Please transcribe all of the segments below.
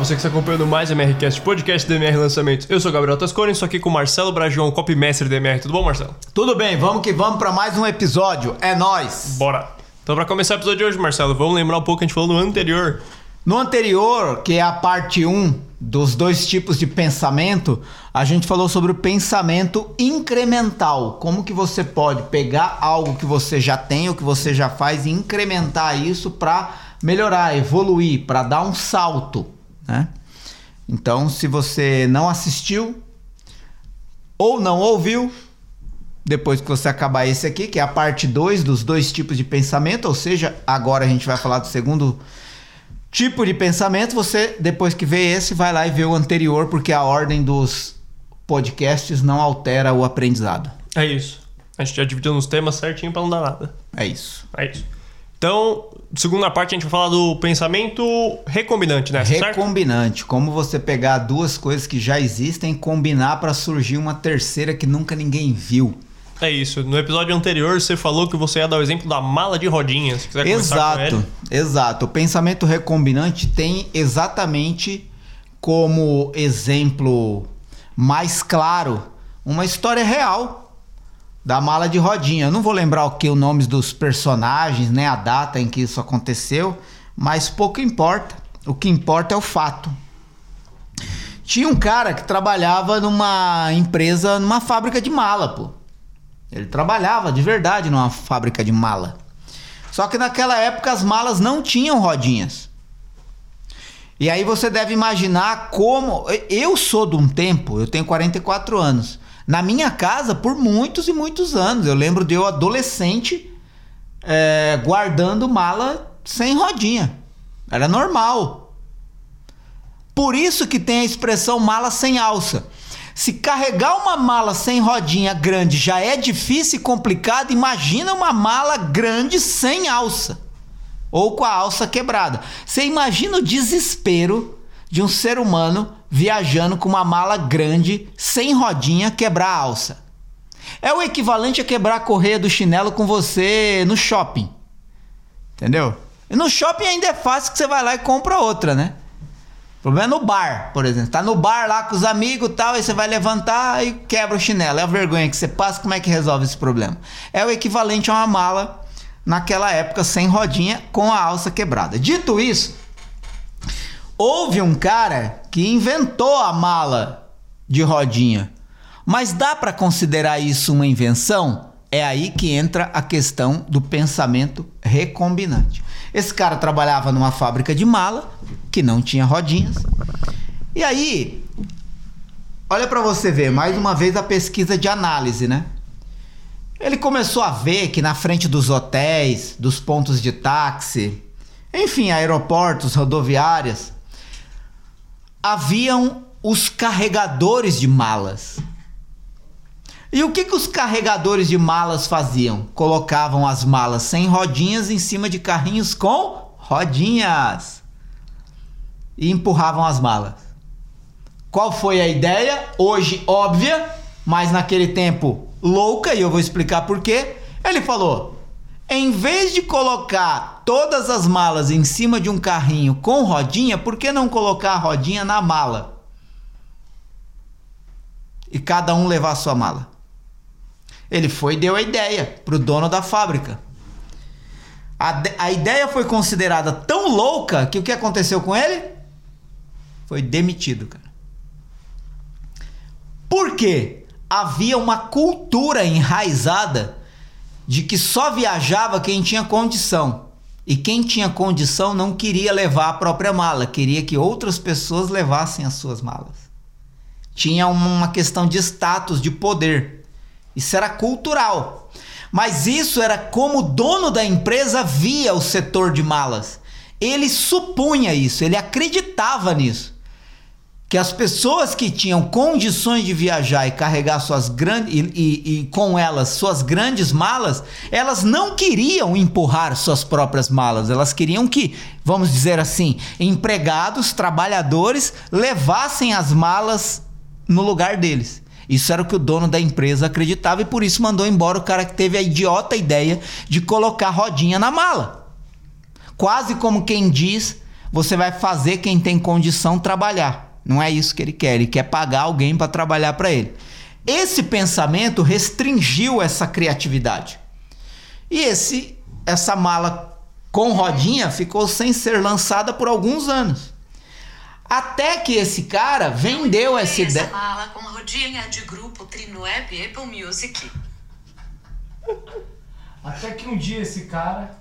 você que está acompanhando mais MRCast, podcast do MR Lançamentos. Eu sou o Gabriel Tascone, estou aqui com o Marcelo Bragion, copymestre do MR. Tudo bom, Marcelo? Tudo bem, vamos que vamos para mais um episódio. É nós. Bora! Então, para começar o episódio de hoje, Marcelo, vamos lembrar um pouco que a gente falou no anterior. No anterior, que é a parte 1 dos dois tipos de pensamento, a gente falou sobre o pensamento incremental. Como que você pode pegar algo que você já tem, ou que você já faz e incrementar isso para melhorar, evoluir, para dar um salto, né? Então, se você não assistiu ou não ouviu, depois que você acabar esse aqui, que é a parte 2 dos dois tipos de pensamento, ou seja, agora a gente vai falar do segundo tipo de pensamento, você depois que vê esse, vai lá e vê o anterior, porque a ordem dos podcasts não altera o aprendizado. É isso. A gente já dividiu nos temas certinho para não dar nada. É isso. É isso. Então, segunda parte a gente vai falar do pensamento recombinante, né? Certo? Recombinante, como você pegar duas coisas que já existem e combinar para surgir uma terceira que nunca ninguém viu. É isso. No episódio anterior você falou que você ia dar o exemplo da mala de rodinhas. Se quiser começar com Exato, exato. O pensamento recombinante tem exatamente como exemplo mais claro uma história real da mala de rodinha. Eu não vou lembrar o que o nome dos personagens, né, a data em que isso aconteceu, mas pouco importa. O que importa é o fato. Tinha um cara que trabalhava numa empresa, numa fábrica de mala, pô. Ele trabalhava de verdade numa fábrica de mala. Só que naquela época as malas não tinham rodinhas. E aí você deve imaginar como. Eu sou de um tempo, eu tenho 44 anos. Na minha casa, por muitos e muitos anos. Eu lembro de eu adolescente é, guardando mala sem rodinha. Era normal. Por isso que tem a expressão mala sem alça. Se carregar uma mala sem rodinha grande já é difícil e complicado, imagina uma mala grande sem alça ou com a alça quebrada. Você imagina o desespero de um ser humano viajando com uma mala grande sem rodinha quebrar a alça. É o equivalente a quebrar a correia do chinelo com você no shopping. Entendeu? E no shopping ainda é fácil que você vai lá e compra outra, né? O problema é no bar, por exemplo. Tá no bar lá com os amigos e tal, aí você vai levantar e quebra o chinelo. É a vergonha que você passa, como é que resolve esse problema? É o equivalente a uma mala naquela época sem rodinha com a alça quebrada. Dito isso, houve um cara que inventou a mala de rodinha. Mas dá para considerar isso uma invenção? É aí que entra a questão do pensamento recombinante. Esse cara trabalhava numa fábrica de mala que não tinha rodinhas. E aí, olha para você ver, mais uma vez a pesquisa de análise, né? Ele começou a ver que na frente dos hotéis, dos pontos de táxi, enfim, aeroportos, rodoviárias, haviam os carregadores de malas. E o que, que os carregadores de malas faziam? Colocavam as malas sem rodinhas em cima de carrinhos com rodinhas e empurravam as malas. Qual foi a ideia? Hoje óbvia, mas naquele tempo louca, e eu vou explicar por quê. Ele falou: em vez de colocar todas as malas em cima de um carrinho com rodinha, por que não colocar a rodinha na mala? E cada um levar a sua mala. Ele foi e deu a ideia para o dono da fábrica. A, a ideia foi considerada tão louca que o que aconteceu com ele? Foi demitido, cara. Por quê? Havia uma cultura enraizada de que só viajava quem tinha condição. E quem tinha condição não queria levar a própria mala, queria que outras pessoas levassem as suas malas. Tinha uma questão de status, de poder. Isso era cultural. Mas isso era como o dono da empresa via o setor de malas. Ele supunha isso, ele acreditava nisso. Que as pessoas que tinham condições de viajar e carregar suas grandes e, e- e com elas suas grandes malas, elas não queriam empurrar suas próprias malas, elas queriam que, vamos dizer assim, empregados, trabalhadores levassem as malas no lugar deles. Isso era o que o dono da empresa acreditava e por isso mandou embora o cara que teve a idiota ideia de colocar rodinha na mala. Quase como quem diz, você vai fazer quem tem condição trabalhar. Não é isso que ele quer, ele quer pagar alguém para trabalhar para ele. Esse pensamento restringiu essa criatividade. E esse essa mala com rodinha ficou sem ser lançada por alguns anos. Até que esse cara vendeu essa ideia. Essa mala com rodinha de grupo Trinweb e Apple Music. Até que um dia esse cara.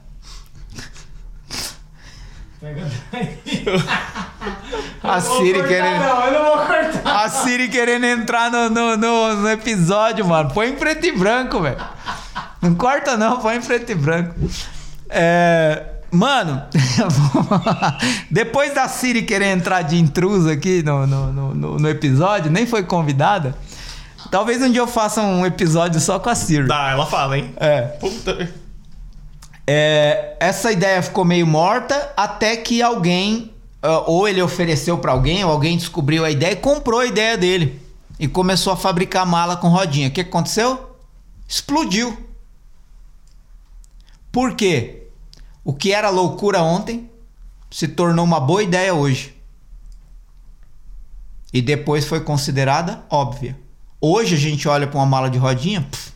A Siri Cortar, querendo. Não, eu não vou cortar. A Siri querendo entrar no, no, no, no episódio, mano. Põe em preto e branco, velho. Não corta não, põe em preto e branco. É, Mano, depois da Siri querer entrar de intrusa aqui no, no, no, no- episódio, nem foi convidada. Talvez um dia eu faça um episódio só com a Siri. Dá, ela fala, hein? É. Puta. É, essa ideia ficou meio morta até que alguém, ah, ou ele ofereceu pra alguém, ou alguém descobriu a ideia e comprou a ideia dele. E começou a fabricar mala com rodinha. O que aconteceu? Explodiu. Por quê? O que era loucura ontem se tornou uma boa ideia hoje. E depois foi considerada óbvia. Hoje a gente olha pra uma mala de rodinha, pff,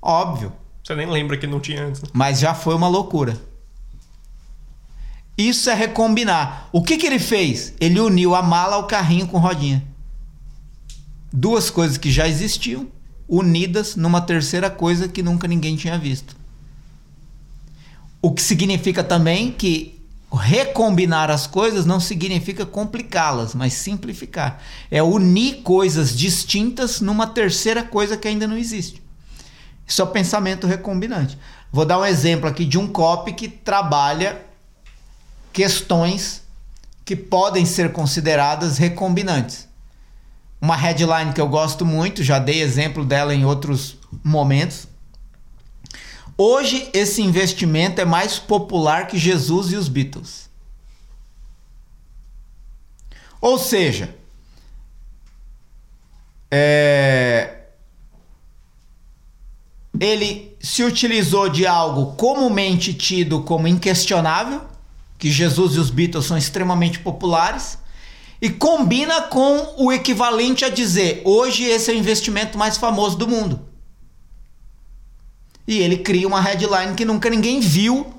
óbvio. Você nem lembra que não tinha antes. né? Mas já foi uma loucura. Isso é recombinar. O que, que ele fez? Ele uniu a mala ao carrinho com rodinha. Duas coisas que já existiam, unidas numa terceira coisa que nunca ninguém tinha visto. O que significa também que recombinar as coisas não significa complicá-las, mas simplificar. É unir coisas distintas numa terceira coisa que ainda não existe. Isso é o pensamento recombinante. Vou dar um exemplo aqui de um copy que trabalha questões que podem ser consideradas recombinantes. Uma headline que eu gosto muito, já dei exemplo dela em outros momentos. Hoje esse investimento é mais popular que Jesus e os Beatles. Ou seja, é, ele se utilizou de algo comumente tido como inquestionável, que Jesus e os Beatles são extremamente populares, e combina com o equivalente a dizer: hoje esse é o investimento mais famoso do mundo. E ele cria uma headline que nunca ninguém viu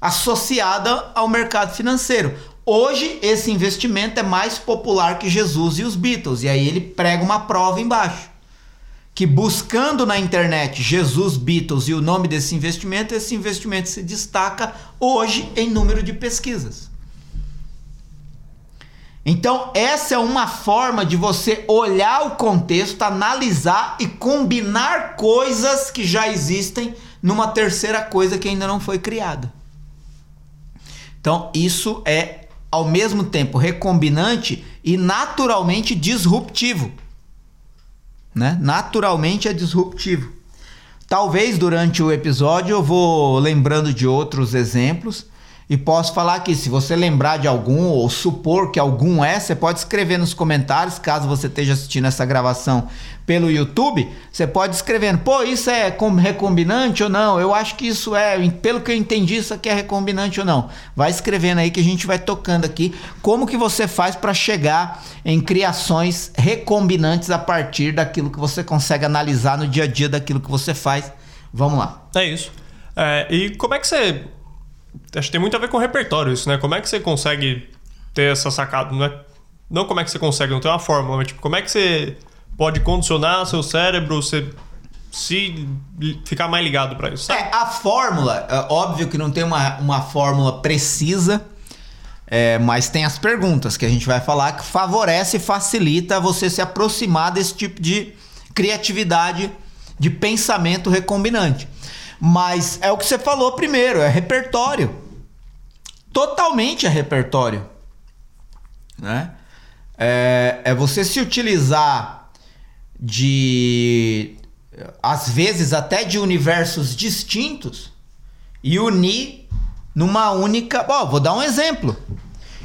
associada ao mercado financeiro. Hoje esse investimento é mais popular que Jesus e os Beatles. E aí ele prega uma prova embaixo. Que buscando na internet Jesus, Beatles e o nome desse investimento, esse investimento se destaca hoje em número de pesquisas. Então, essa é uma forma de você olhar o contexto, analisar e combinar coisas que já existem numa terceira coisa que ainda não foi criada. Então, isso é ao mesmo tempo recombinante e naturalmente disruptivo. Né? Naturalmente é disruptivo. Talvez durante o episódio eu vou lembrando de outros exemplos e posso falar que se você lembrar de algum ou supor que algum é, você pode escrever nos comentários, caso você esteja assistindo essa gravação pelo YouTube, você pode escrevendo, pô, isso é com- recombinante ou não? Eu acho que isso é, pelo que eu entendi, isso aqui é recombinante ou não. Vai escrevendo aí que a gente vai tocando aqui como que você faz para chegar em criações recombinantes a partir daquilo que você consegue analisar no dia a dia daquilo que você faz. Vamos lá. É isso. É, e como é que você. Acho que tem muito a ver com repertório isso, né? Como é que você consegue ter essa sacada? Não, é... não como é que você consegue, não tem uma fórmula, mas tipo, como é que você pode condicionar seu cérebro, você se ficar mais ligado pra isso, sabe? É, a fórmula, é óbvio que não tem uma, uma fórmula precisa, é, mas tem as perguntas que a gente vai falar que favorece e facilita você se aproximar desse tipo de criatividade, de pensamento recombinante. Mas é o que você falou primeiro, é repertório. Totalmente é repertório. Né? É, é você se utilizar de às vezes até de universos distintos e unir numa única. Ó, vou dar um exemplo.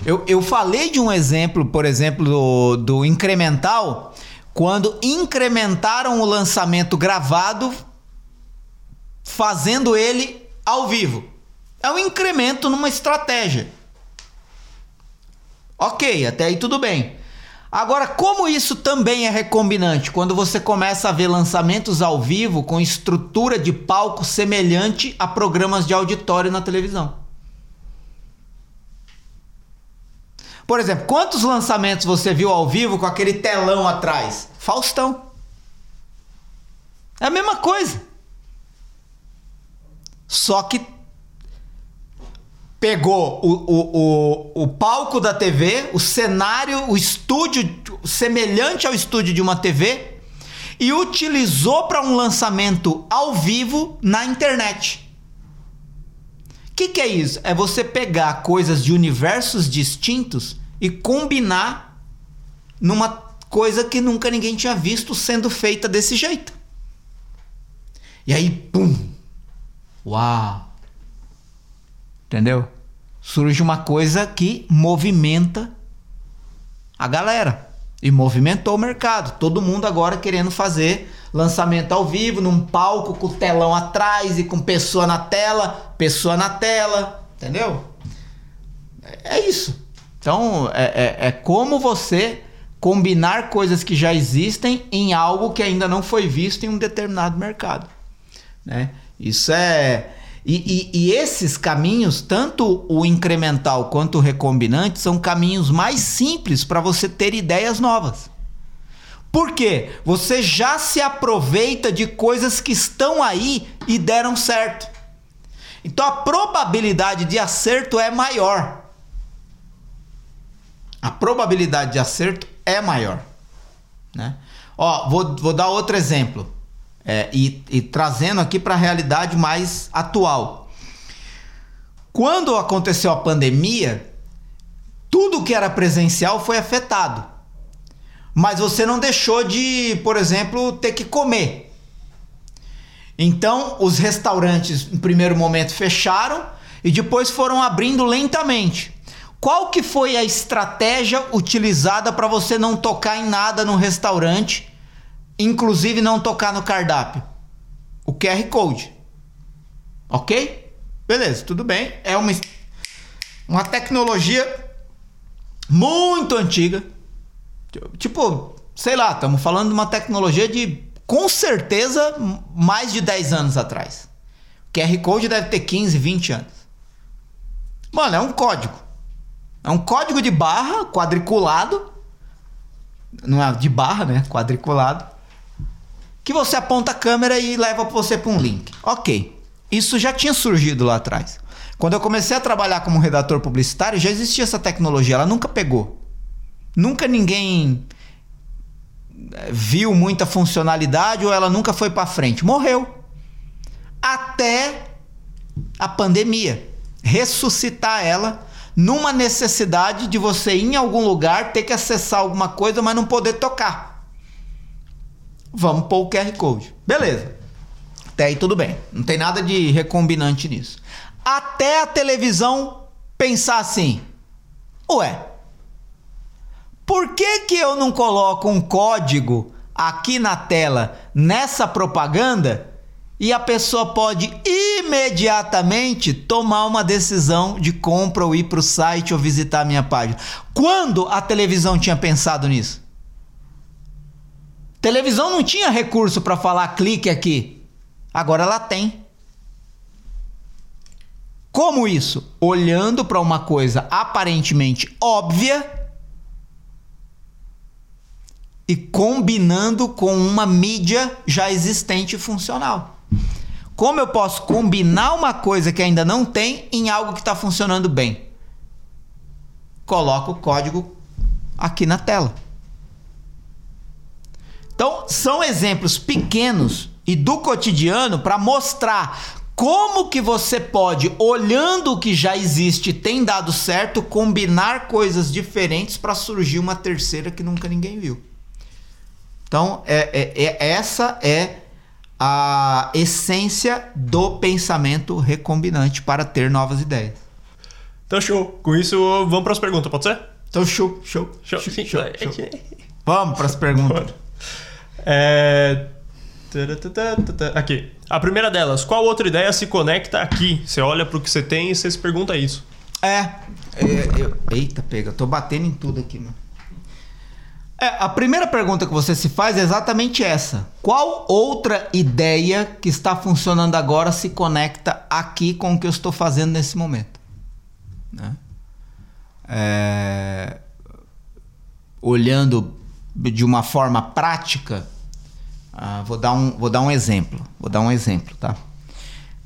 Eu, eu falei de um exemplo, por exemplo, do, do incremental, quando incrementaram o lançamento gravado, fazendo ele ao vivo. É um incremento numa estratégia. Ok, até aí tudo bem. Agora, como isso também é recombinante? Quando você começa a ver lançamentos ao vivo com estrutura de palco semelhante a programas de auditório na televisão. Por exemplo, quantos lançamentos você viu ao vivo com aquele telão atrás? Faustão. É a mesma coisa. Só que pegou o, o, o, o palco da TV, o cenário, o estúdio semelhante ao estúdio de uma TV e utilizou para um lançamento ao vivo na internet. O que, que é isso? É você pegar coisas de universos distintos e combinar numa coisa que nunca ninguém tinha visto sendo feita desse jeito. E aí, pum! Uau! Entendeu? Surge uma coisa que movimenta a galera. E movimentou o mercado. Todo mundo agora querendo fazer lançamento ao vivo, num palco com telão atrás e com pessoa na tela, pessoa na tela. Entendeu? É isso. Então, é, é, é como você combinar coisas que já existem em algo que ainda não foi visto em um determinado mercado. Né? Isso é. E, e, e, esses caminhos, tanto o incremental quanto o recombinante, são caminhos mais simples para você ter ideias novas. Por quê? Você já se aproveita de coisas que estão aí e deram certo. Então a probabilidade de acerto é maior. A probabilidade de acerto é maior. Né? Ó, vou, vou dar outro exemplo. É, e, e trazendo aqui para a realidade mais atual. Quando aconteceu a pandemia, tudo que era presencial foi afetado. Mas você não deixou de, por exemplo, ter que comer. Então, os restaurantes, em primeiro momento, fecharam e depois foram abrindo lentamente. Qual que foi a estratégia utilizada para você não tocar em nada no restaurante inclusive não tocar no cardápio? O QR Code. Ok? Beleza, tudo bem. É uma, uma tecnologia muito antiga. Tipo, sei lá, estamos falando de uma tecnologia de com certeza mais de 10 anos atrás. O QR Code deve ter 15, 20 anos. Mano, é um código. É um código de barra quadriculado. Não é de barra, né? Quadriculado que você aponta a câmera e leva você para um link. Ok, isso já tinha surgido lá atrás. Quando eu comecei a trabalhar como redator publicitário, já existia essa tecnologia, ela nunca pegou. Nunca ninguém eh, viu muita funcionalidade ou ela nunca foi para frente. Morreu. Até a pandemia ressuscitar ela numa necessidade de você ir em algum lugar ter que acessar alguma coisa, mas não poder tocar. Vamos pôr o QR Code. Beleza. Até aí tudo bem. Não tem nada de recombinante nisso. Até a televisão pensar assim: ué, por que, que eu não coloco um código aqui na tela nessa propaganda e a pessoa pode imediatamente tomar uma decisão de compra ou ir para o site ou visitar a minha página? Quando a televisão tinha pensado nisso? Televisão não tinha recurso para falar clique aqui. Agora ela tem. Como isso? Olhando para uma coisa aparentemente óbvia e combinando com uma mídia já existente e funcional. Como eu posso combinar uma coisa que ainda não tem em algo que está funcionando bem? Coloco o código aqui na tela. Então, são exemplos pequenos e do cotidiano para mostrar como que você pode, olhando o que já existe, tem dado certo, combinar coisas diferentes para surgir uma terceira que nunca ninguém viu. Então, é, é, é, essa é a essência do pensamento recombinante para ter novas ideias. Então, show. Com isso, vamos para as perguntas, pode ser? Então, show, show. Show, show, show, show. Vamos para as perguntas. É... Aqui. A primeira delas, qual outra ideia se conecta aqui? Você olha para o que você tem e você se pergunta isso. É. é, eu- eita, pega, eu tô batendo em tudo aqui, mano. É, a primeira pergunta que você se faz é exatamente essa. Qual outra ideia que está funcionando agora se conecta aqui com o que eu estou fazendo nesse momento? Né? É, olhando de uma forma prática, ah, vou, dar um, vou dar um exemplo. Vou dar um exemplo, tá?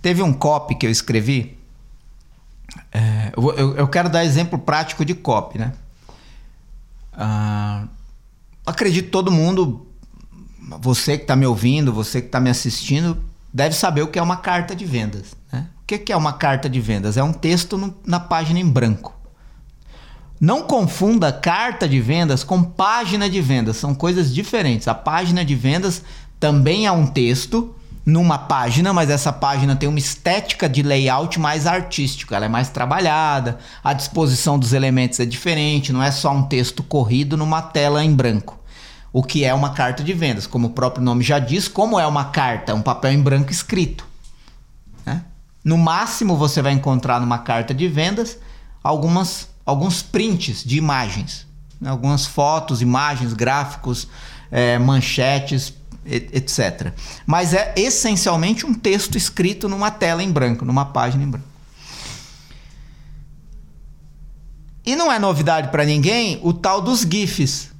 Teve um copy que eu escrevi. é, eu, eu- quero dar exemplo prático de copy, né? Ah, acredito todo mundo, você que está me ouvindo, você que está me assistindo, deve saber o que é uma carta de vendas. Né? O que que é uma carta de vendas? É um texto no- na página em branco. Não confunda carta de vendas com página de vendas, são coisas diferentes. A página de vendas também é um texto numa página, mas essa página tem uma estética de layout mais artístico, ela é mais trabalhada, a disposição dos elementos é diferente, não é só um texto corrido numa tela em branco. O que é uma carta de vendas, como o próprio nome já diz, como é uma carta, um papel em branco escrito. né? No máximo você vai encontrar numa carta de vendas algumas, alguns prints de imagens, né? algumas fotos, imagens, gráficos, eh, manchetes, etc. Mas é essencialmente um texto escrito numa tela em branco, numa página em branco. E não é novidade para ninguém o tal dos GIFs.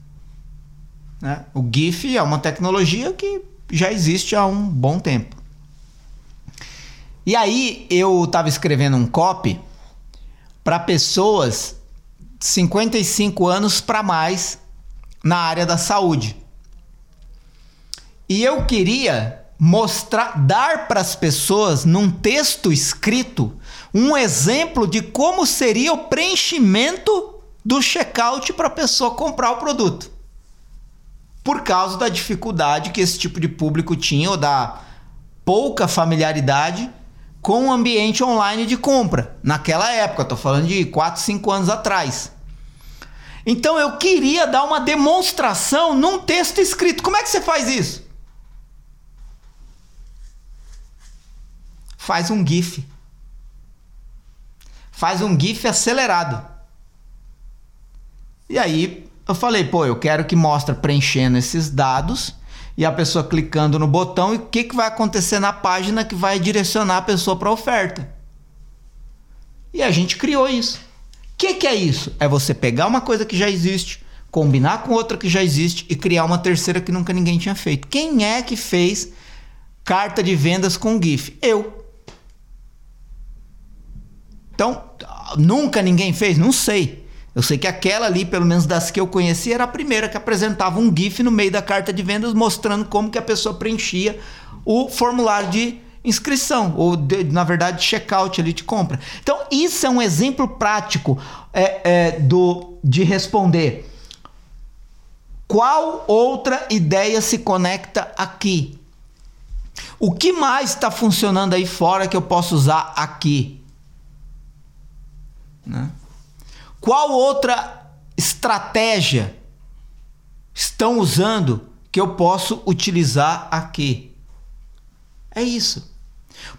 né? O GIF é uma tecnologia que já existe há um bom tempo. E aí eu estava escrevendo um copy para pessoas 55 anos para mais na área da saúde. E eu queria mostrar, dar para as pessoas num texto escrito um exemplo de como seria o preenchimento do checkout para a pessoa comprar o produto. Por causa da dificuldade que esse tipo de público tinha ou da pouca familiaridade com o ambiente online de compra. Naquela época, estou falando de 4, 5 anos atrás. Então eu queria dar uma demonstração num texto escrito. Como é que você faz isso? Faz um GIF. Faz um GIF acelerado. E aí eu falei, pô, eu quero que mostre preenchendo esses dados e a pessoa clicando no botão e o que, que vai acontecer na página que vai direcionar a pessoa para a oferta. E a gente criou isso. O que, que é isso? É você pegar uma coisa que já existe, combinar com outra que já existe e criar uma terceira que nunca ninguém tinha feito. Quem é que fez carta de vendas com GIF? Eu. Então, nunca ninguém fez? Não sei. Eu sei que aquela ali, pelo menos das que eu conheci, era a primeira que apresentava um GIF no meio da carta de vendas mostrando como que a pessoa preenchia o formulário de inscrição, ou de- na verdade checkout ali de compra. Então, isso é um exemplo prático é, é, do, de responder. Qual outra ideia se conecta aqui? O que mais está funcionando aí fora que eu posso usar aqui? Né? Qual outra estratégia estão usando que eu posso utilizar aqui? É isso.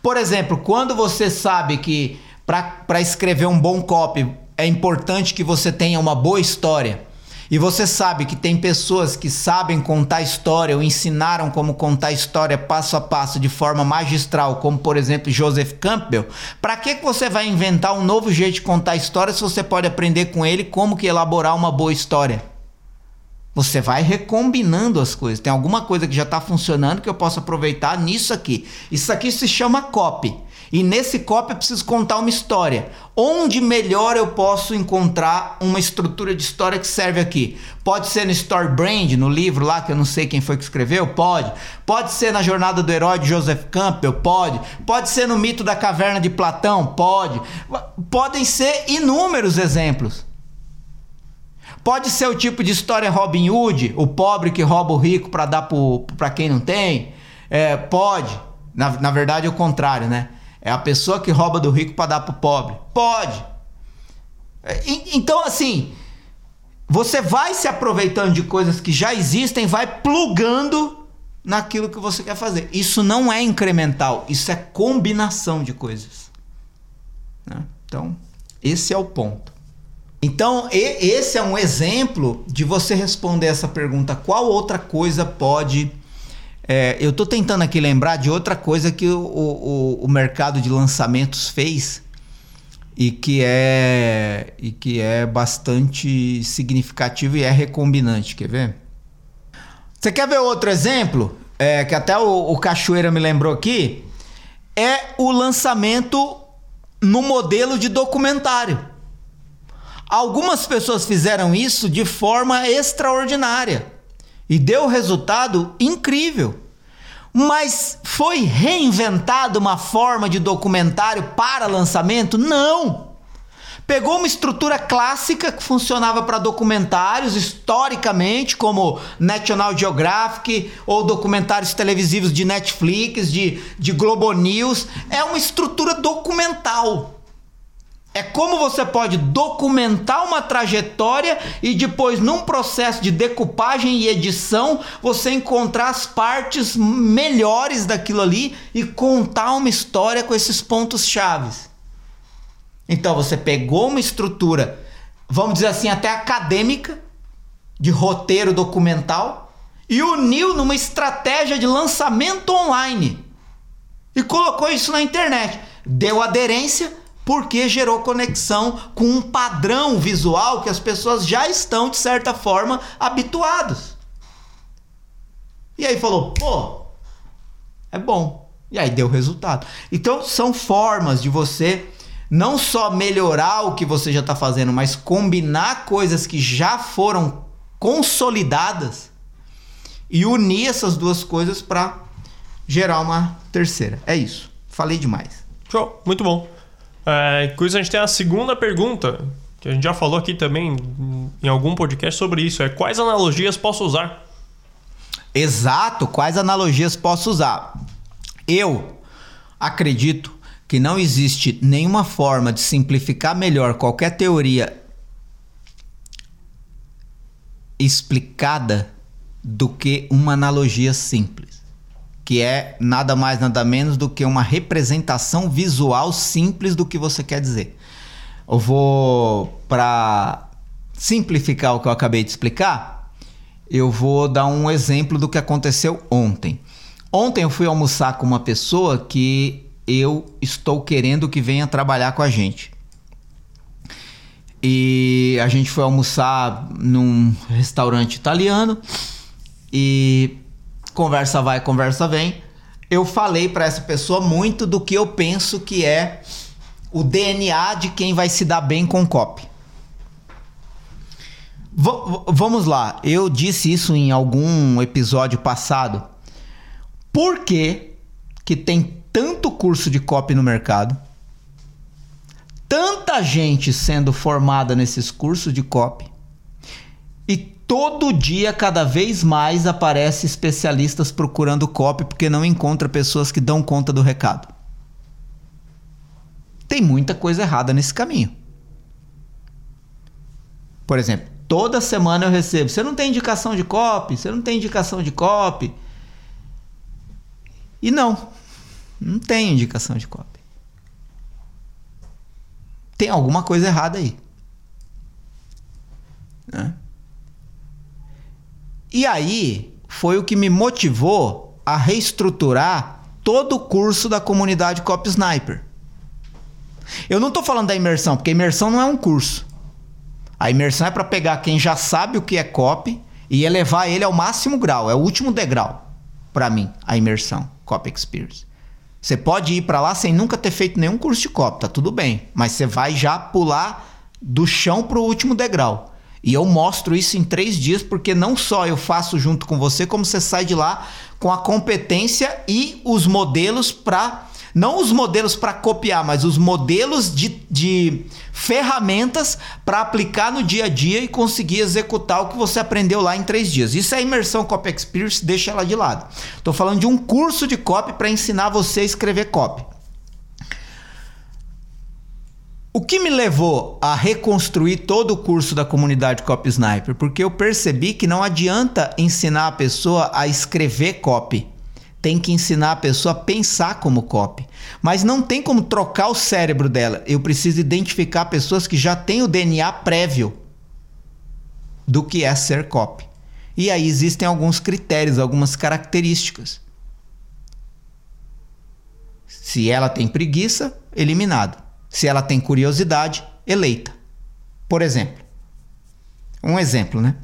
Por exemplo, quando você sabe que para escrever um bom copy é importante que você tenha uma boa história, e você sabe que tem pessoas que sabem contar história ou ensinaram como contar história passo a passo de forma magistral, como por exemplo Joseph Campbell, para que que você vai inventar um novo jeito de contar história se você pode aprender com ele como que elaborar uma boa história? Você vai recombinando as coisas. Tem alguma coisa que já está funcionando que eu posso aproveitar nisso aqui. Isso aqui se chama copy. E nesse copy eu preciso contar uma história. Onde melhor eu posso encontrar uma estrutura de história que serve aqui? Pode ser no Story Brand, no livro lá, que eu não sei quem foi que escreveu? Pode. Pode ser na Jornada do Herói de Joseph Campbell? Pode. Pode ser no Mito da Caverna de Platão? Pode. Podem ser inúmeros exemplos. Pode ser o tipo de história Robin Hood, o pobre que rouba o rico para dar para quem não tem. É, pode. Na, na verdade é o contrário, né? É a pessoa que rouba do rico para dar pro pobre. Pode. E, então, assim, você vai se aproveitando de coisas que já existem, vai plugando naquilo que você quer fazer. Isso não é incremental, isso é combinação de coisas. Né? Então, Esse é o ponto. Então, esse é um exemplo de você responder essa pergunta: qual outra coisa pode. É, eu estou tentando aqui lembrar de outra coisa que o, o, o mercado de lançamentos fez e que é e que é bastante significativo e é recombinante. Quer ver? Você quer ver outro exemplo? É, que até o, o Cachoeira me lembrou aqui. É o lançamento no modelo de documentário. Algumas pessoas fizeram isso de forma extraordinária e deu resultado incrível. Mas foi reinventada uma forma de documentário para lançamento? Não! Pegou uma estrutura clássica que funcionava para documentários historicamente, como National Geographic ou documentários televisivos de Netflix, de, de Globo News. É uma estrutura documental. É como você pode documentar uma trajetória e depois, num processo de decupagem e edição, você encontrar as partes melhores daquilo ali e contar uma história com esses pontos chaves. Então você pegou uma estrutura, vamos dizer assim, até acadêmica, de roteiro documental, e uniu numa estratégia de lançamento online. E colocou isso na internet. Deu aderência porque gerou conexão com um padrão visual que as pessoas já estão, de certa forma, habituados. E aí falou, pô, é bom. E aí deu resultado. Então são formas de você não só melhorar o que você já está fazendo, mas combinar coisas que já foram consolidadas e unir essas duas coisas para gerar uma terceira. É isso. Falei demais. Show, muito bom. É, com isso a gente tem a segunda pergunta, que a gente já falou aqui também em algum podcast sobre isso. É quais analogias posso usar? Exato, quais analogias posso usar? Eu acredito que não existe nenhuma forma de simplificar melhor qualquer teoria explicada do que uma analogia simples, que é nada mais nada menos do que uma representação visual simples do que você quer dizer. Eu vou para simplificar o que eu acabei de explicar, eu vou dar um exemplo do que aconteceu ontem. Ontem eu fui almoçar com uma pessoa que eu estou querendo que venha trabalhar com a gente. E a gente foi almoçar num restaurante italiano e conversa vai, conversa vem. Eu falei para essa pessoa muito do que eu penso que é o DNA de quem vai se dar bem com copy. V vamos lá, eu disse isso em algum episódio passado. Por que, que tem tanto curso de copy no mercado? Tanta gente sendo formada nesses cursos de copy. Todo dia, cada vez mais, aparece especialistas procurando copy porque não encontra pessoas que dão conta do recado. Tem muita coisa errada nesse caminho. Por exemplo, toda semana eu recebo: você não tem indicação de copy? Você não tem indicação de copy? E não, não tem indicação de copy. Tem alguma coisa errada aí. Né? E aí foi o que me motivou a reestruturar todo o curso da comunidade Copy Sniper. Eu não estou falando da imersão, porque a imersão não é um curso. A imersão é para pegar quem já sabe o que é copy e elevar ele ao máximo grau, é o último degrau para mim, a imersão, Copy Experience. Você pode ir para lá sem nunca ter feito nenhum curso de copy, tá tudo bem, mas você vai já pular do chão pro último degrau. E eu mostro isso em três dias, porque não só eu faço junto com você, como você sai de lá com a competência e os modelos para. Não os modelos para copiar, mas os modelos de, de ferramentas para aplicar no dia a dia e conseguir executar o que você aprendeu lá em três dias. Isso é imersão Copy Experience, deixa ela de lado. Estou falando de um curso de copy para ensinar você a escrever copy. O que me levou a reconstruir todo o curso da comunidade Copy Sniper? Porque eu percebi que não adianta ensinar a pessoa a escrever copy. tem que ensinar a pessoa a pensar como copy. Mas não tem como trocar o cérebro dela. Eu preciso identificar pessoas que já têm o DNA prévio do que é ser copy. E aí existem alguns critérios, algumas características. Se ela tem preguiça, eliminado. Se ela tem curiosidade, eleita. Por exemplo. Um exemplo, né?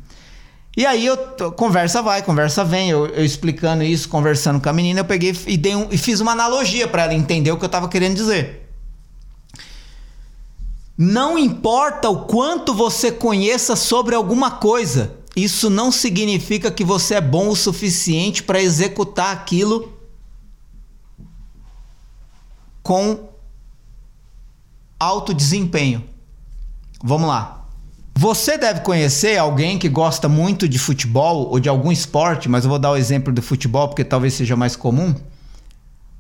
E aí eu conversa vai, conversa vem, eu, eu, explicando isso, conversando com a menina, eu peguei e, dei um, e fiz uma analogia para ela entender o que eu estava querendo dizer. Não importa o quanto você conheça sobre alguma coisa, isso não significa que você é bom o suficiente para executar aquilo com alto desempenho. Vamos lá. Você deve conhecer alguém que gosta muito de futebol ou de algum esporte, mas eu vou dar o exemplo do futebol porque talvez seja mais comum.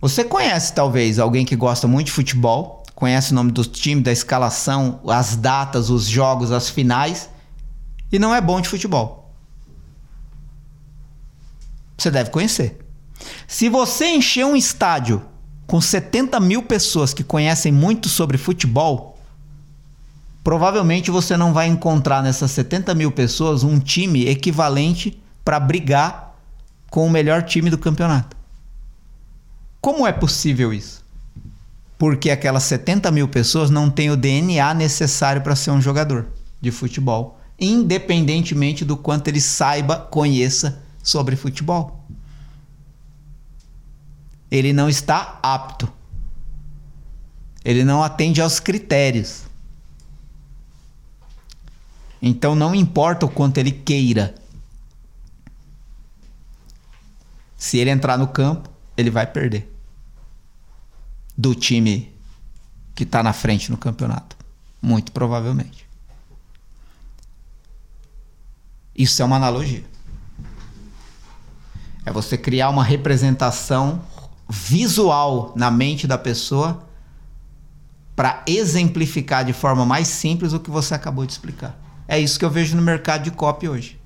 Você conhece talvez alguém que gosta muito de futebol, conhece o nome do time, da escalação, as datas, os jogos, as finais e não é bom de futebol. Você deve conhecer. Se você encher um estádio com 70 mil pessoas que conhecem muito sobre futebol, provavelmente você não vai encontrar nessas 70 mil pessoas um time equivalente para brigar com o melhor time do campeonato. Como é possível isso? Porque aquelas 70 mil pessoas não têm o DNA necessário para ser um jogador de futebol, independentemente do quanto ele saiba, conheça sobre futebol. Ele não está apto. Ele não atende aos critérios. Então não importa o quanto ele queira. Se ele entrar no campo, ele vai perder. Do time que está na frente no campeonato. Muito provavelmente. Isso é uma analogia. É você criar uma representação visual na mente da pessoa para exemplificar de forma mais simples o que você acabou de explicar. É isso que eu vejo no mercado de copy hoje.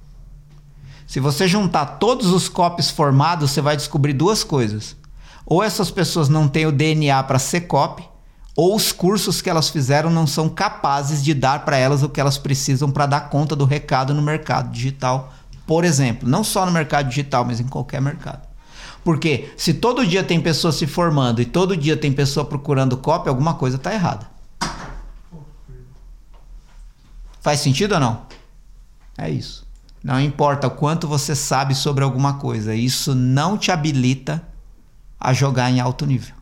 Se você juntar todos os copies formados, você vai descobrir duas coisas. Ou essas pessoas não têm o DNA para ser copy, ou os cursos que elas fizeram não são capazes de dar para elas o que elas precisam para dar conta do recado no mercado digital, por exemplo. Não só no mercado digital, mas em qualquer mercado. Porque se todo dia tem pessoa se formando e todo dia tem pessoa procurando copy, alguma coisa está errada. Faz sentido ou não? É isso. Não importa o quanto você sabe sobre alguma coisa, isso não te habilita a jogar em alto nível.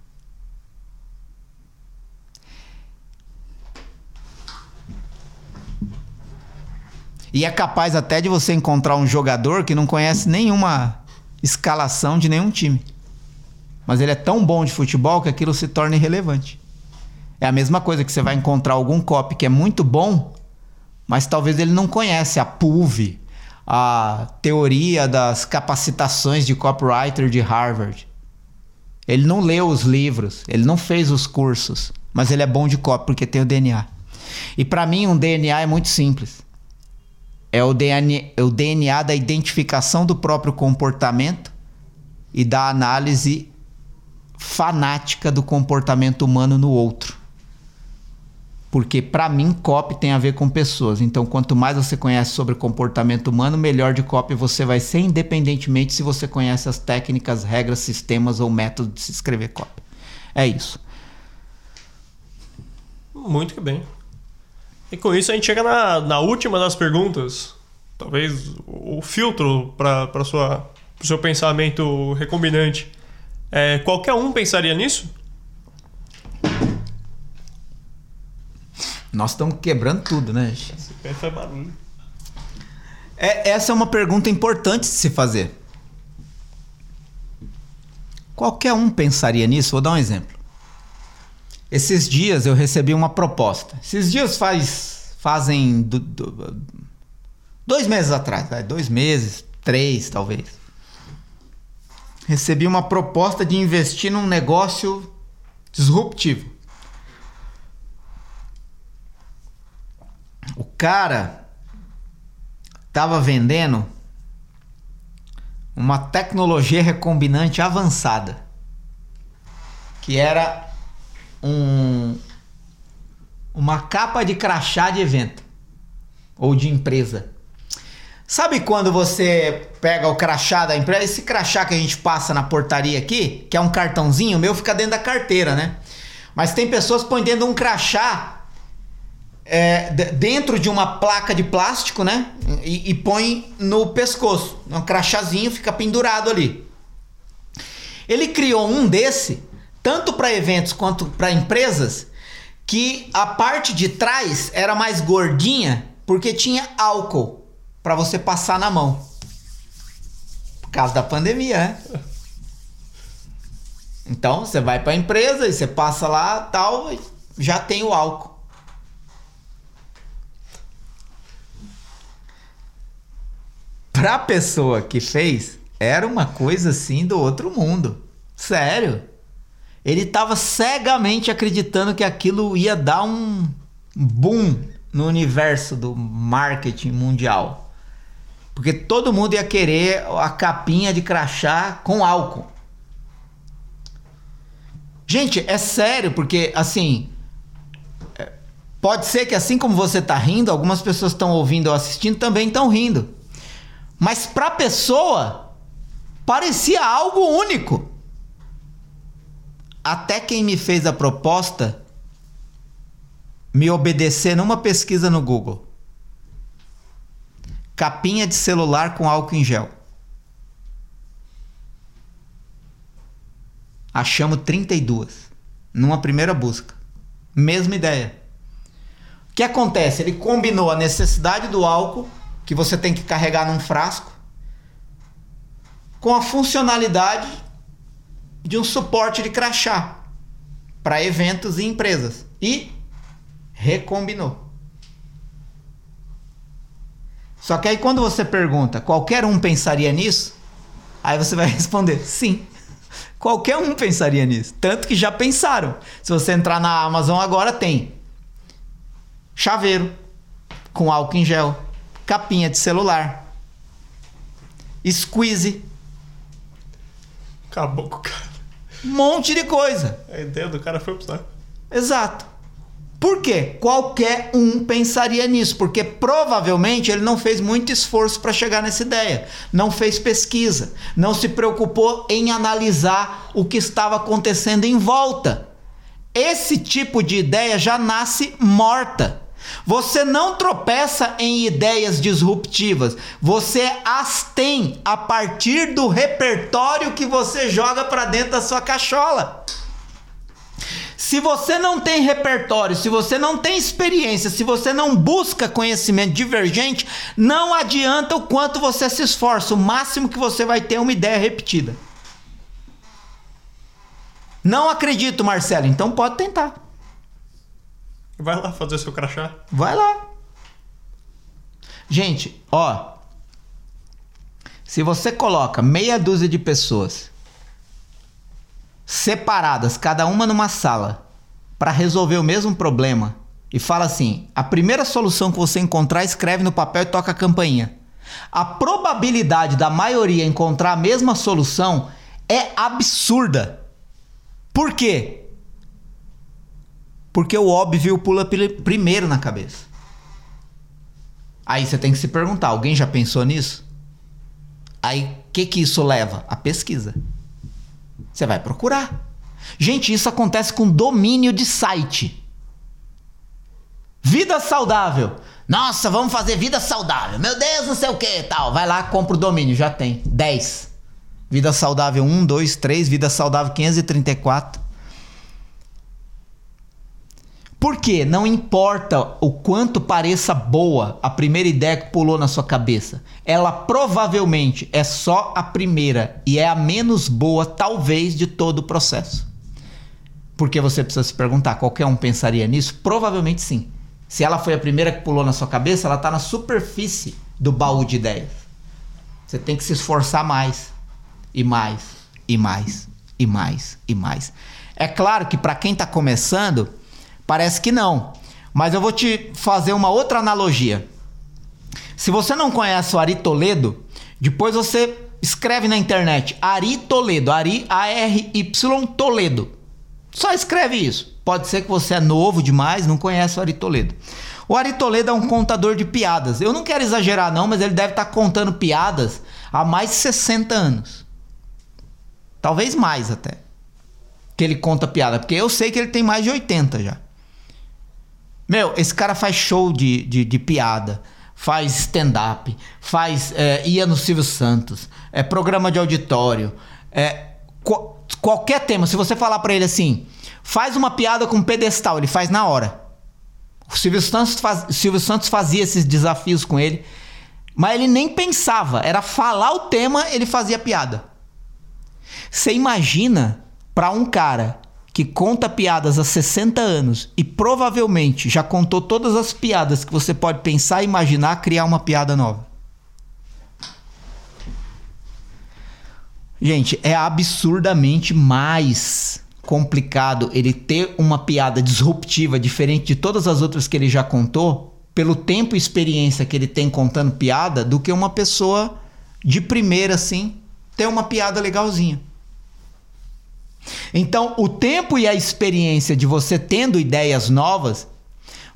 E é capaz até de você encontrar um jogador que não conhece nenhuma escalação de nenhum time. Mas ele é tão bom de futebol que aquilo se torna irrelevante. É a mesma coisa que você vai encontrar algum copy que é muito bom, mas talvez ele não conhece a PUV, a teoria das capacitações de copywriter de Harvard. Ele não leu os livros, ele não fez os cursos, mas ele é bom de copy porque tem o DNA. E para mim um DNA é muito simples. É o DNA, é o DNA da identificação do próprio comportamento e da análise fanática do comportamento humano no outro. Porque para mim copy tem a ver com pessoas. Então quanto mais você conhece sobre comportamento humano, melhor de copy você vai ser, independentemente se você conhece as técnicas, regras, sistemas ou métodos de se escrever copy. É isso. Muito que bem. E com isso a gente chega na, na última das perguntas. Talvez o filtro para o seu pensamento recombinante. É, qualquer um pensaria nisso? Nós estamos quebrando tudo, né? Esse pé foi barulho. É, essa é uma pergunta importante de se fazer. Qualquer um pensaria nisso? Vou dar um exemplo. Esses dias eu recebi uma proposta. Esses dias faz, fazem do, do, dois meses atrás, dois meses, três talvez. Recebi uma proposta de investir num negócio disruptivo. O cara tava vendendo uma tecnologia recombinante avançada, que era um, uma capa de crachá de evento ou de empresa. Sabe quando você pega o crachá da empresa? Esse crachá que a gente passa na portaria aqui, que é um cartãozinho, o meu fica dentro da carteira, né? Mas tem pessoas que põem dentro de um crachá é, dentro de uma placa de plástico, né? E, e põe no pescoço. Um crachazinho fica pendurado ali. Ele criou um desse, tanto para eventos quanto para empresas, que a parte de trás era mais gordinha porque tinha álcool para você passar na mão. Por causa da pandemia, né? Então você vai para a empresa e você passa lá, tal, já tem o álcool. Pra pessoa que fez, era uma coisa assim do outro mundo. Sério. Ele estava cegamente acreditando que aquilo ia dar um boom no universo do marketing mundial. Porque todo mundo ia querer a capinha de crachá com álcool. Gente, é sério, porque assim. É, pode ser que assim como você está rindo, algumas pessoas estão ouvindo ou assistindo também estão rindo. Mas para a pessoa, parecia algo único. Até quem me fez a proposta me obedecer numa pesquisa no Google. Capinha de celular com álcool em gel. Achamos 32 numa primeira busca. Mesma ideia. O que acontece? Ele combinou a necessidade do álcool, que você tem que carregar num frasco, com a funcionalidade de um suporte de crachá para eventos e empresas. E recombinou. Só que aí quando você pergunta, qualquer um pensaria nisso? Aí você vai responder, sim. Qualquer um pensaria nisso. Tanto que já pensaram. Se você entrar na Amazon agora, tem chaveiro com álcool em gel, capinha de celular, squeeze. Acabou com o cara. Um monte de coisa. A ideia do cara foi pro. Exato. Por quê? Qualquer um pensaria nisso, porque provavelmente ele não fez muito esforço para chegar nessa ideia, não fez pesquisa, não se preocupou em analisar o que estava acontecendo em volta. Esse tipo de ideia já nasce morta. Você não tropeça em ideias disruptivas, você as tem a partir do repertório que você joga para dentro da sua cachola. Se você não tem repertório, se você não tem experiência, se você não busca conhecimento divergente, não adianta o quanto você se esforça, o máximo que você vai ter é uma ideia repetida. Não acredito, Marcelo, então pode tentar. Vai lá fazer seu crachá. Vai lá. Gente, ó. Se você coloca meia dúzia de pessoas separadas, cada uma numa sala, para resolver o mesmo problema, e fala assim: a primeira solução que você encontrar, escreve no papel e toca a campainha. A probabilidade da maioria encontrar a mesma solução é absurda. Por quê? Porque o óbvio pula primeiro na cabeça. Aí você tem que se perguntar: alguém já pensou nisso? Aí o que, que isso leva? A pesquisa. Você vai procurar. Gente, isso acontece com domínio de site. Vida saudável. Nossa, vamos fazer vida saudável. Meu Deus, não sei o que tal. Vai lá, compra o domínio, já tem. 10. Vida saudável 1, 2, 3, vida saudável 534. Porque não importa o quanto pareça boa a primeira ideia que pulou na sua cabeça, ela provavelmente é só a primeira e é a menos boa, talvez, de todo o processo. Porque você precisa se perguntar: qualquer um pensaria nisso? Provavelmente sim. Se ela foi a primeira que pulou na sua cabeça, ela está na superfície do baú de ideias. Você tem que se esforçar mais, e mais, e mais, e mais, e mais. É claro que para quem está começando Parece que não. Mas eu vou te fazer uma outra analogia. Se você não conhece o Ari Toledo, depois você escreve na internet Ari Toledo, Ari A-R-Y Toledo. Só escreve isso. Pode ser que você é novo demais, não conhece o Ari Toledo. O Ari Toledo é um contador de piadas. Eu não quero exagerar não, mas ele deve estar contando piadas há mais de 60 anos. Talvez mais até. Que ele conta piada, porque eu sei que ele tem mais de 80 já. Meu, esse cara faz show de, de, de piada, faz stand-up, faz. É, ia no Silvio Santos, é programa de auditório, é, qu- qualquer tema. Se você falar pra ele assim, faz uma piada com pedestal, ele faz na hora. O Silvio Santos, faz- Silvio Santos fazia esses desafios com ele, mas ele nem pensava, era falar o tema, ele fazia piada. Você imagina pra um cara que conta piadas há 60 anos e provavelmente já contou todas as piadas que você pode pensar e imaginar criar uma piada nova. Gente, é absurdamente mais complicado ele ter uma piada disruptiva diferente de todas as outras que ele já contou, pelo tempo e experiência que ele tem contando piada, do que uma pessoa de primeira assim ter uma piada legalzinha. Então, o tempo e a experiência de você tendo ideias novas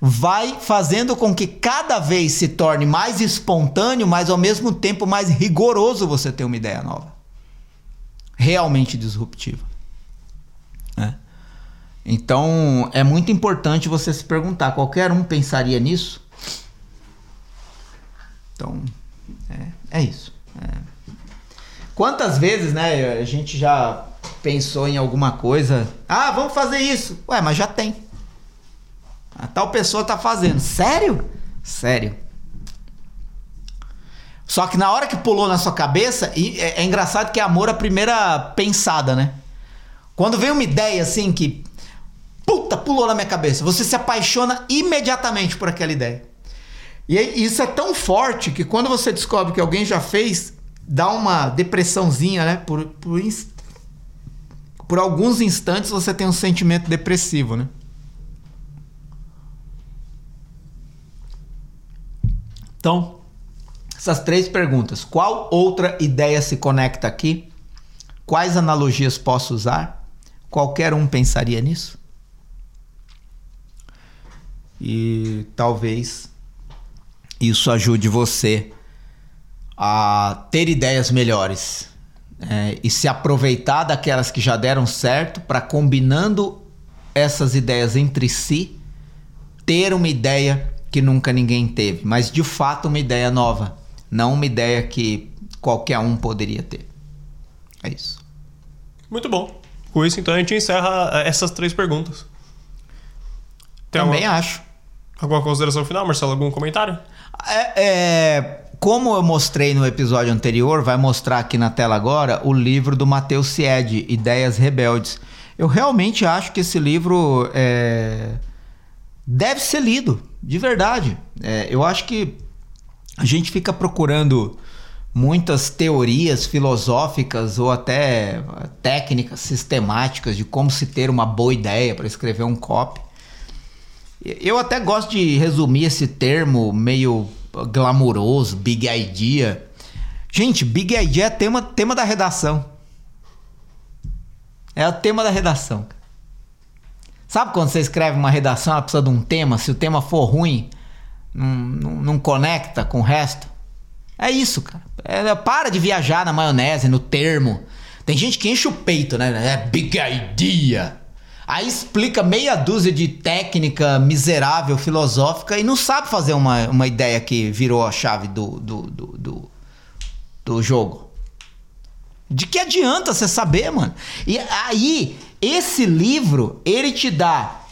vai fazendo com que cada vez se torne mais espontâneo, mas ao mesmo tempo mais rigoroso você ter uma ideia nova. Realmente disruptiva. né? Então, é muito importante você se perguntar: qualquer um pensaria nisso? Então, é, é isso. É. Quantas vezes, né, a gente já pensou em alguma coisa? Ah, vamos fazer isso. Ué, mas já tem. A tal pessoa tá fazendo. Sério? Sério. Só que na hora que pulou na sua cabeça, e é, é engraçado que é amor à primeira pensada, né? Quando vem uma ideia assim que puta, pulou na minha cabeça, você se apaixona imediatamente por aquela ideia. E isso é tão forte que quando você descobre que alguém já fez, dá uma depressãozinha, né? Por, por, por alguns instantes você tem um sentimento depressivo, né? Então, essas três perguntas. Qual outra ideia se conecta aqui? Quais analogias posso usar? Qualquer um pensaria nisso? E talvez isso ajude você a ter ideias melhores é, e se aproveitar daquelas que já deram certo para combinando essas ideias entre si ter uma ideia que nunca ninguém teve, mas de fato uma ideia nova, não uma ideia que qualquer um poderia ter. É isso. Muito bom. Com isso, então, a gente encerra eh, essas três perguntas. Tem Também alguma, acho. alguma consideração final, Marcelo? Algum comentário? É, é, como eu mostrei no episódio anterior, vai mostrar aqui na tela agora o livro do Matheus Sied, Ideias Rebeldes. Eu realmente acho que esse livro é, deve ser lido, de verdade. É, eu acho que a gente fica procurando muitas teorias filosóficas ou até técnicas sistemáticas de como se ter uma boa ideia para escrever um copy. Eu até gosto de resumir esse termo meio glamouroso, big idea. Gente, big idea é tema, tema da redação. É o tema da redação. Sabe quando você escreve uma redação, ela precisa de um tema, se o tema for ruim, não, não, não conecta com o resto? É isso, cara. É, para de viajar na maionese, no termo. Tem gente que enche o peito, né? É big idea. Aí explica meia dúzia de técnica miserável, filosófica e não sabe fazer uma, uma ideia que virou a chave do, do, do, do, do jogo. De que adianta você saber, mano? E aí, esse livro, ele te dá,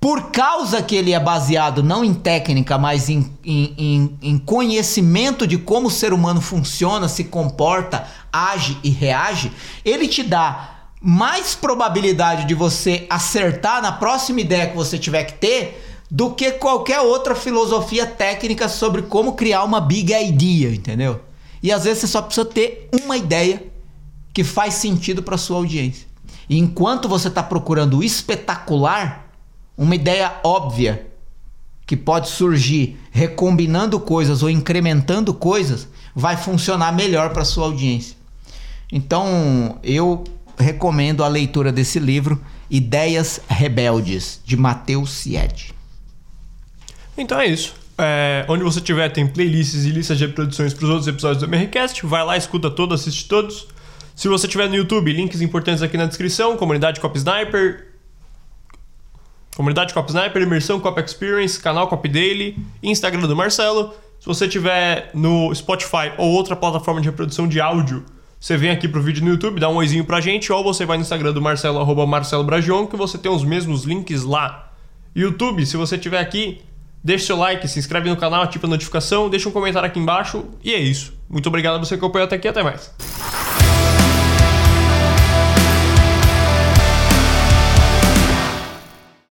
por causa que ele é baseado não em técnica, mas em, em, em, em conhecimento de como o ser humano funciona, se comporta, age e reage, ele te dá mais probabilidade de você acertar na próxima ideia que você tiver que ter do que qualquer outra filosofia técnica sobre como criar uma big idea, entendeu? E às vezes você só precisa ter uma ideia que faz sentido para sua audiência. E enquanto você está procurando o espetacular, uma ideia óbvia que pode surgir recombinando coisas ou incrementando coisas vai funcionar melhor para sua audiência. Então, eu recomendo a leitura desse livro, Ideias Rebeldes, de Matheus Sied. Então é isso. É, onde você tiver, tem playlists e listas de reproduções para os outros episódios do MRCast. Vai lá, escuta todos, assiste todos. Se você tiver no YouTube, links importantes aqui na descrição. Comunidade Cop Sniper. Comunidade Cop Sniper, Imersão Cop Experience, canal Cop Daily, Instagram do Marcelo. Se você tiver no Spotify ou outra plataforma de reprodução de áudio, você vem aqui pro vídeo no YouTube, dá um oizinho pra gente, ou você vai no Instagram do Marcelo, arroba Marcelo Bragion, que você tem os mesmos links lá. YouTube, se você estiver aqui, deixa seu like, se inscreve no canal, ativa a notificação, deixa um comentário aqui embaixo, e é isso. Muito obrigado a você que acompanhou até aqui, até mais.